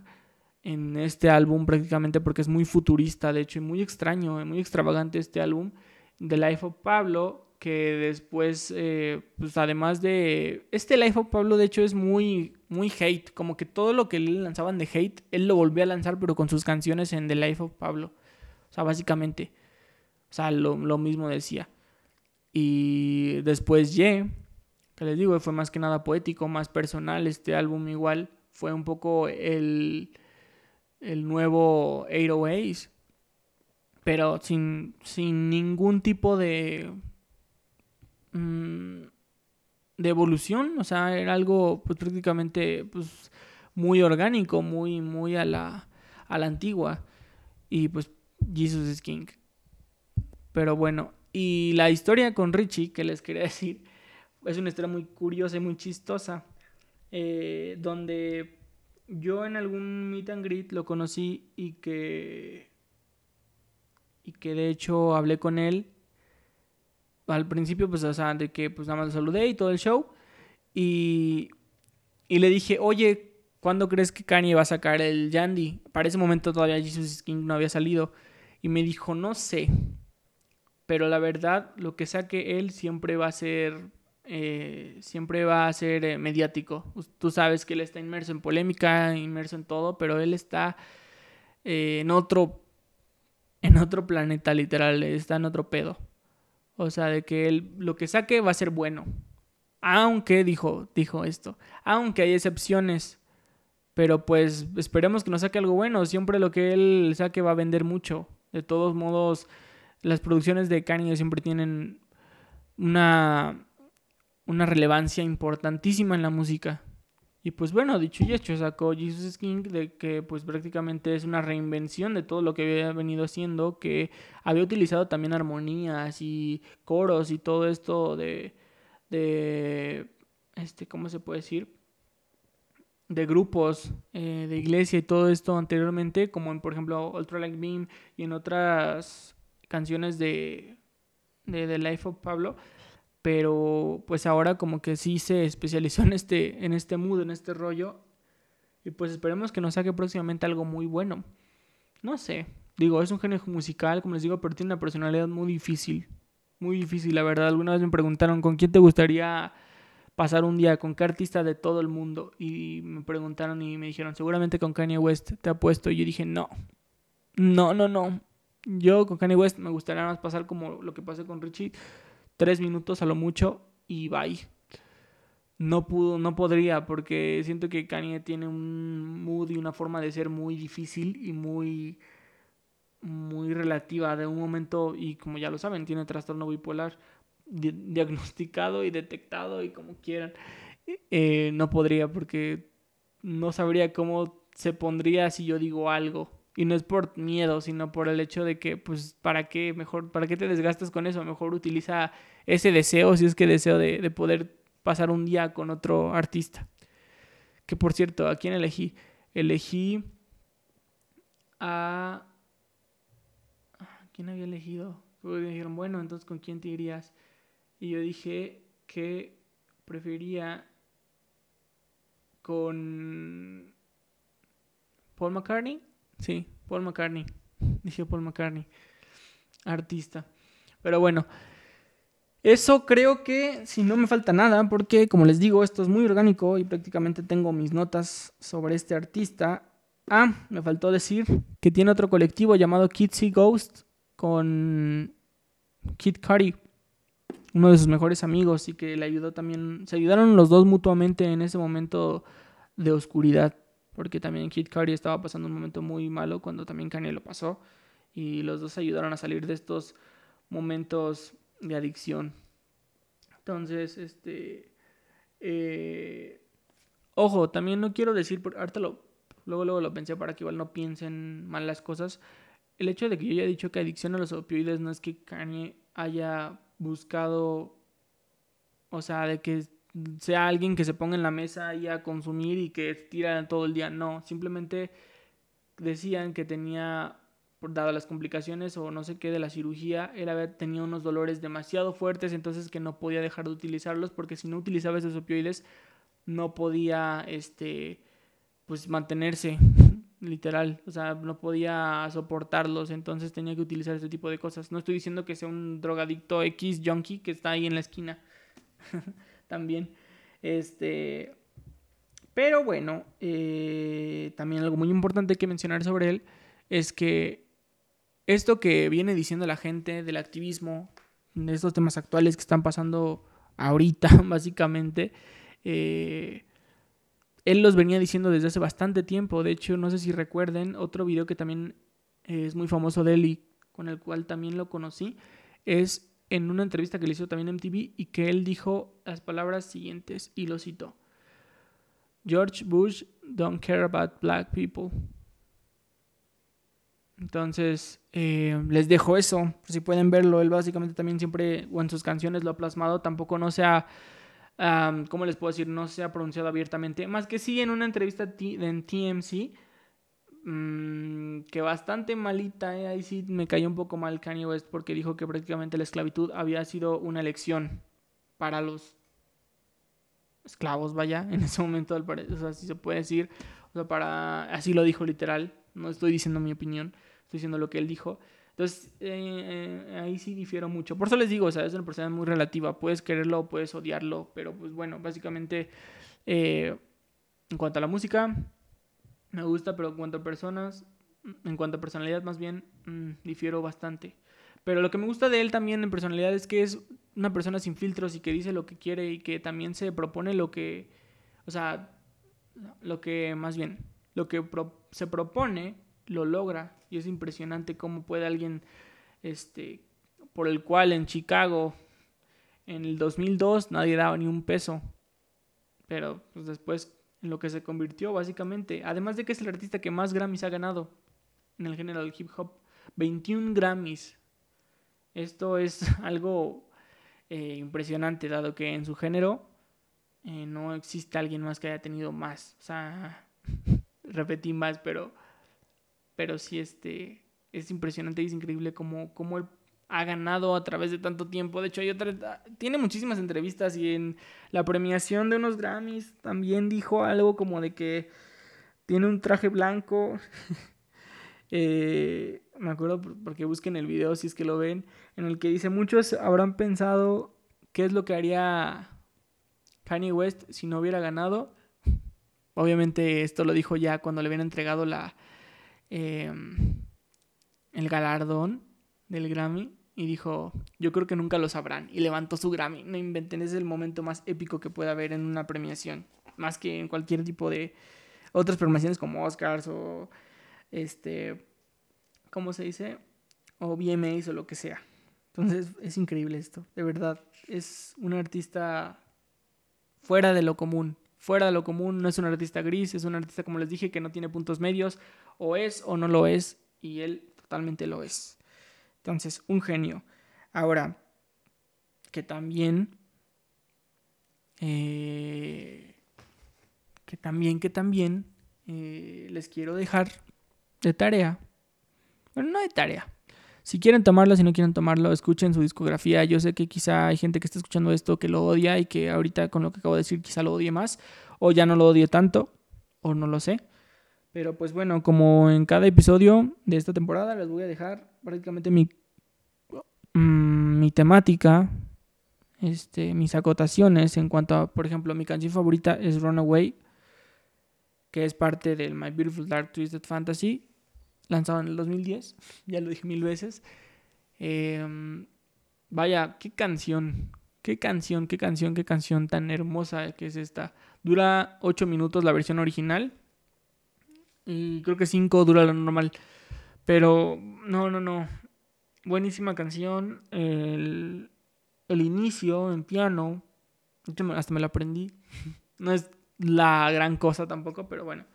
en este álbum prácticamente porque es muy futurista, de hecho, y muy extraño, muy extravagante este álbum. The Life of Pablo, que después, eh, pues además de... Este Life of Pablo, de hecho, es muy, muy hate, como que todo lo que le lanzaban de hate, él lo volvió a lanzar, pero con sus canciones en The Life of Pablo. O sea, básicamente, o sea, lo, lo mismo decía. Y después Ye, que les digo, fue más que nada poético, más personal este álbum igual fue un poco el, el nuevo 808 pero sin, sin ningún tipo de, mm, de evolución, o sea, era algo pues, prácticamente pues, muy orgánico, muy, muy a la, a la antigua, y pues Jesus is King. Pero bueno, y la historia con Richie, que les quería decir, es una historia muy curiosa y muy chistosa. Eh, donde yo en algún meet and greet lo conocí y que y que de hecho hablé con él al principio pues de que pues nada más lo saludé y todo el show y y le dije oye ¿cuándo crees que Kanye va a sacar el Yandy? Para ese momento todavía Jesus King no había salido y me dijo no sé pero la verdad lo que saque él siempre va a ser eh, siempre va a ser eh, mediático. Tú sabes que él está inmerso en polémica, inmerso en todo, pero él está eh, en otro en otro planeta literal, está en otro pedo. O sea, de que él lo que saque va a ser bueno. Aunque dijo, dijo esto, aunque hay excepciones, pero pues esperemos que nos saque algo bueno. Siempre lo que él saque va a vender mucho. De todos modos, las producciones de Kanye siempre tienen una una relevancia importantísima en la música. Y pues bueno, dicho y hecho, sacó Jesus King de que pues prácticamente es una reinvención de todo lo que había venido haciendo, que había utilizado también armonías y coros y todo esto de, de este, ¿cómo se puede decir? de grupos eh, de iglesia y todo esto anteriormente, como en, por ejemplo, Ultra Like Beam y en otras canciones de, de The Life of Pablo, pero pues ahora como que sí se especializó en este, en este mood, en este rollo, y pues esperemos que nos saque próximamente algo muy bueno. No sé, digo, es un género musical, como les digo, pero tiene una personalidad muy difícil, muy difícil, la verdad. Alguna vez me preguntaron, ¿con quién te gustaría pasar un día? ¿Con qué artista de todo el mundo? Y me preguntaron y me dijeron, seguramente con Kanye West te apuesto. Y yo dije, no, no, no, no. Yo con Kanye West me gustaría más pasar como lo que pasé con Richie, tres minutos a lo mucho y bye. No pudo, no podría, porque siento que Kanye tiene un mood y una forma de ser muy difícil y muy muy relativa de un momento y como ya lo saben tiene trastorno bipolar diagnosticado y detectado y como quieran eh, no podría porque no sabría cómo se pondría si yo digo algo y no es por miedo, sino por el hecho de que, pues, ¿para qué mejor, para qué te desgastas con eso? Mejor utiliza ese deseo, si es que deseo de, de poder pasar un día con otro artista. Que por cierto, ¿a quién elegí? Elegí a... ¿Quién había elegido? Porque dijeron, bueno, entonces ¿con quién te irías? Y yo dije que prefería con Paul McCartney Sí, Paul McCartney. Dije Paul McCartney. Artista. Pero bueno. Eso creo que si no me falta nada, porque como les digo, esto es muy orgánico y prácticamente tengo mis notas sobre este artista. Ah, me faltó decir que tiene otro colectivo llamado Kitsy Ghost con Kid Cudi, uno de sus mejores amigos y que le ayudó también, se ayudaron los dos mutuamente en ese momento de oscuridad porque también Kid Cudi estaba pasando un momento muy malo cuando también Kanye lo pasó y los dos ayudaron a salir de estos momentos de adicción. Entonces, este, eh, ojo, también no quiero decir, ahorita lo, luego, luego lo pensé para que igual no piensen mal las cosas. El hecho de que yo haya dicho que adicción a los opioides no es que Kanye haya buscado, o sea, de que sea alguien que se ponga en la mesa y a consumir y que tira todo el día. No, simplemente decían que tenía, dadas las complicaciones o no sé qué de la cirugía, él tenía unos dolores demasiado fuertes, entonces que no podía dejar de utilizarlos porque si no utilizaba esos opioides no podía, este, pues mantenerse, literal, o sea, no podía soportarlos, entonces tenía que utilizar este tipo de cosas. No estoy diciendo que sea un drogadicto X junkie que está ahí en la esquina. también. Este, pero bueno, eh, también algo muy importante que mencionar sobre él es que esto que viene diciendo la gente del activismo, de estos temas actuales que están pasando ahorita, básicamente, eh, él los venía diciendo desde hace bastante tiempo. De hecho, no sé si recuerden otro video que también es muy famoso de él y con el cual también lo conocí, es en una entrevista que le hizo también MTV y que él dijo las palabras siguientes y lo citó. George Bush don't care about black people. Entonces, eh, les dejo eso. Si pueden verlo, él básicamente también siempre, o en sus canciones lo ha plasmado, tampoco no se ha, ¿cómo les puedo decir? No se ha pronunciado abiertamente. Más que sí en una entrevista en TMC Mm, que bastante malita, eh, ahí sí me cayó un poco mal Kanye West porque dijo que prácticamente la esclavitud había sido una elección para los esclavos, vaya, en ese momento, al parecer, o sea, así se puede decir, o sea, para, así lo dijo literal, no estoy diciendo mi opinión, estoy diciendo lo que él dijo. Entonces, eh, eh, ahí sí difiero mucho. Por eso les digo, o sea, es una persona muy relativa. Puedes quererlo, puedes odiarlo, pero pues bueno, básicamente, en cuanto a la música, me gusta, pero en cuanto a personas, en cuanto a personalidad más bien, mm, difiero bastante. Pero lo que me gusta de él también en personalidad es que es una persona sin filtros y que dice lo que quiere y que también se propone lo que, o sea, lo que más bien, lo que se propone lo logra y es impresionante cómo puede alguien, este, por el cual en Chicago en el 2002 nadie daba ni un peso, pero pues después en lo que se convirtió básicamente. Además de que es el artista que más Grammys ha ganado en el género del hip hop. 21 Grammys. Esto es algo eh, impresionante, dado que en su género Eh, no existe alguien más que haya tenido más. O sea, repetí más, pero, pero sí, este, es impresionante y es increíble como él ha ganado a través de tanto tiempo. De hecho, hay otra, tiene muchísimas entrevistas y en la premiación de unos Grammys también dijo algo como de que tiene un traje blanco. Eh, me acuerdo porque busquen el video si es que lo ven, en el que dice muchos habrán pensado qué es lo que haría Kanye West si no hubiera ganado. Obviamente esto lo dijo ya cuando le habían entregado la em, el galardón del Grammy y dijo, yo creo que nunca lo sabrán y levantó su Grammy. No inventen, es el momento más épico que puede haber en una premiación, más que en cualquier tipo de otras premiaciones como Oscars o este ¿cómo se dice? O VMAs o lo que sea. Entonces es increíble esto, de verdad. Es un artista fuera de lo común. Fuera de lo común, no es un artista gris, es un artista, como les dije, que no tiene puntos medios. O es o no lo es, y él totalmente lo es. Entonces, un genio. Ahora, que también... Eh, que también, que también eh, les quiero dejar de tarea. Bueno, no de tarea. Si quieren tomarlo, si no quieren tomarlo, escuchen su discografía. Yo sé que quizá hay gente que está escuchando esto que lo odia y que ahorita con lo que acabo de decir quizá lo odie más o ya no lo odie tanto o no lo sé. Pero pues bueno, como en cada episodio de esta temporada les voy a dejar prácticamente mi, mm, mi temática, este, mis acotaciones en cuanto a, por ejemplo, mi canción favorita es Runaway, que es parte del My Beautiful Dark Twisted Fantasy lanzado en el 2010, ya lo dije mil veces. Em, vaya, qué canción, qué canción, qué canción, qué canción tan hermosa que es esta. Dura 8 minutos la versión original y creo que 5 dura la normal. Pero no, no, no. Buenísima canción. El, el inicio en piano. Hasta me lo aprendí. No es la gran cosa tampoco, pero bueno.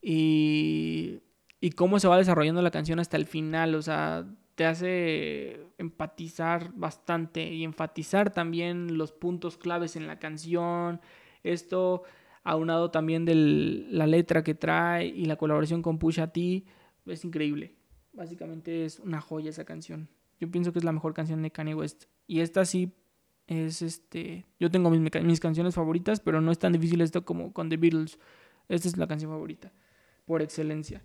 Y y cómo se va desarrollando la canción hasta el final, o sea, te hace empatizar bastante y enfatizar también los puntos claves en la canción. Esto aunado también de la letra que trae y la colaboración con Pusha T, es increíble. Básicamente es una joya esa canción. Yo pienso que es la mejor canción de Kanye West. Y esta sí es este. Yo tengo mis, mis canciones favoritas, pero no es tan difícil esto como con The Beatles. Esta es la canción favorita, por excelencia.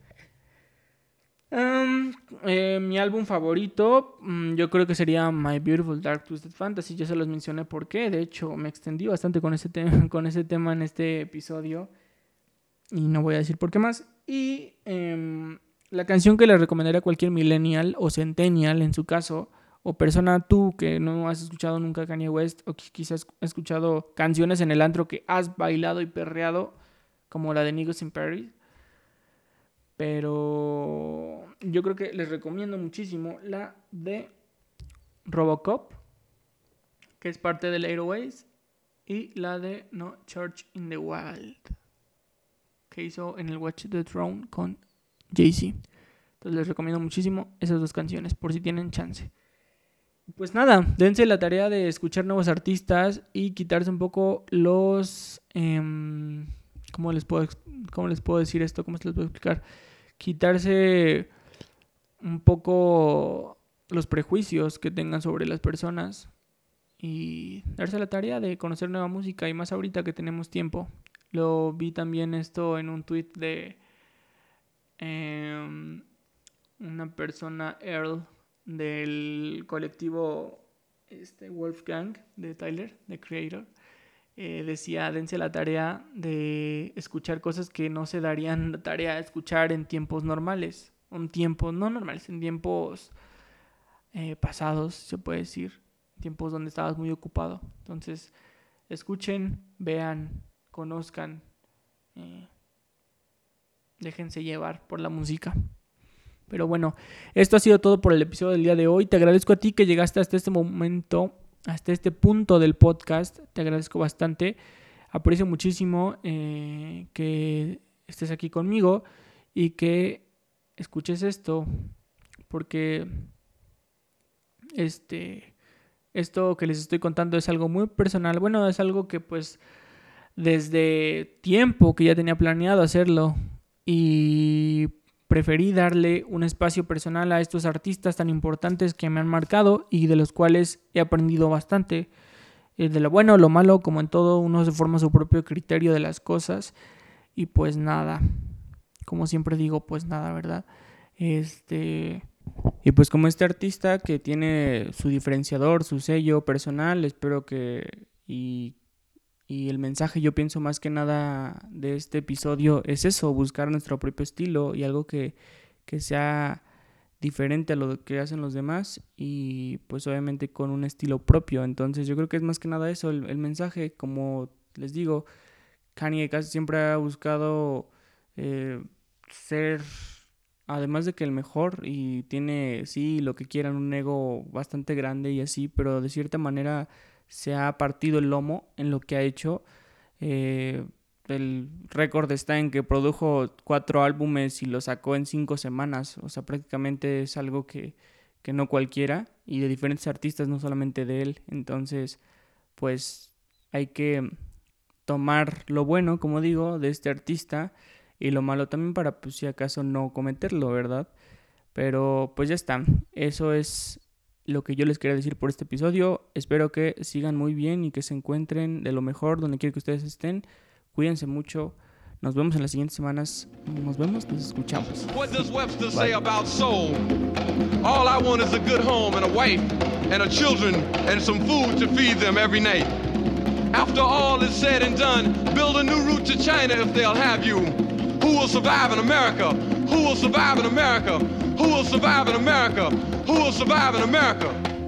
Eh, mi álbum favorito, mm, yo creo que sería My Beautiful Dark Twisted Fantasy. Ya se los mencioné por qué. De hecho, me extendí bastante con ese, con ese tema en este episodio. Y no voy a decir por qué más. Y em, la canción que le recomendaría a cualquier millennial o centennial en su caso, o persona tú que no has escuchado nunca Kanye West, o que quizás has escuchado canciones en el antro que has bailado y perreado, como la de Niggas in Paris pero yo creo que les recomiendo muchísimo la de Robocop, que es parte del Airways, y la de No Church in the Wild, que hizo en el Watch the Throne con Jay-Z. Entonces les recomiendo muchísimo esas dos canciones, por si tienen chance. Pues nada, dense la tarea de escuchar nuevos artistas y quitarse un poco los... Em, ¿cómo, les puedo, ¿Cómo les puedo decir esto? ¿Cómo se les puedo explicar? quitarse un poco los prejuicios que tengan sobre las personas y darse la tarea de conocer nueva música y más ahorita que tenemos tiempo. Lo vi también esto en un tweet de em, una persona, Earl, del colectivo este, Wolfgang de Tyler, de Creator. Eh, decía, dense la tarea de escuchar cosas que no se darían la tarea de escuchar en tiempos normales, en tiempos no normales, en tiempos eh, pasados, se puede decir, tiempos donde estabas muy ocupado. Entonces, escuchen, vean, conozcan, eh, déjense llevar por la música. Pero bueno, esto ha sido todo por el episodio del día de hoy. Te agradezco a ti que llegaste hasta este momento hasta este punto del podcast. Te agradezco bastante. Aprecio muchísimo eh, que estés aquí conmigo y que escuches esto. Porque este, esto que les estoy contando es algo muy personal. Bueno, es algo que pues desde tiempo que ya tenía planeado hacerlo y preferí darle un espacio personal a estos artistas tan importantes que me han marcado y de los cuales he aprendido bastante. Eh, de lo bueno, lo malo, como en todo, uno se forma su propio criterio de las cosas. Y pues nada, como siempre digo, pues nada, ¿verdad? Este. Y pues como este artista que tiene su diferenciador, su sello personal, espero que. Y, y el mensaje, yo pienso más que nada de este episodio, es eso, buscar nuestro propio estilo y algo que, que sea diferente a lo que hacen los demás y pues obviamente con un estilo propio. Entonces yo creo que es más que nada eso, el, mensaje, como les digo, Kanye casi siempre ha buscado eh, ser, además de que el mejor y tiene, sí, lo que quieran, un ego bastante grande y así, pero de cierta manera se ha partido el lomo en lo que ha hecho. Eh, el récord está en que produjo cuatro álbumes y lo sacó en cinco semanas. O sea, prácticamente es algo que, que no cualquiera y de diferentes artistas, no solamente de él. Entonces, pues hay que tomar lo bueno, como digo, de este artista y lo malo también para, pues si acaso no cometerlo, ¿verdad? Pero pues ya está. Eso es lo que yo les quería decir por este episodio. Espero que sigan muy bien y que se encuentren de lo mejor donde quiera que ustedes estén. Cuídense mucho. Nos vemos en las siguientes semanas. Nos vemos, nos escuchamos. What does Webster say about soul? All I want is a good home and a wife and a children and some food to feed them every night. After all is said and done, build a new route to China if they'll have you. Who will survive in America? Who will survive in America? Who will survive in America? Who will survive in America?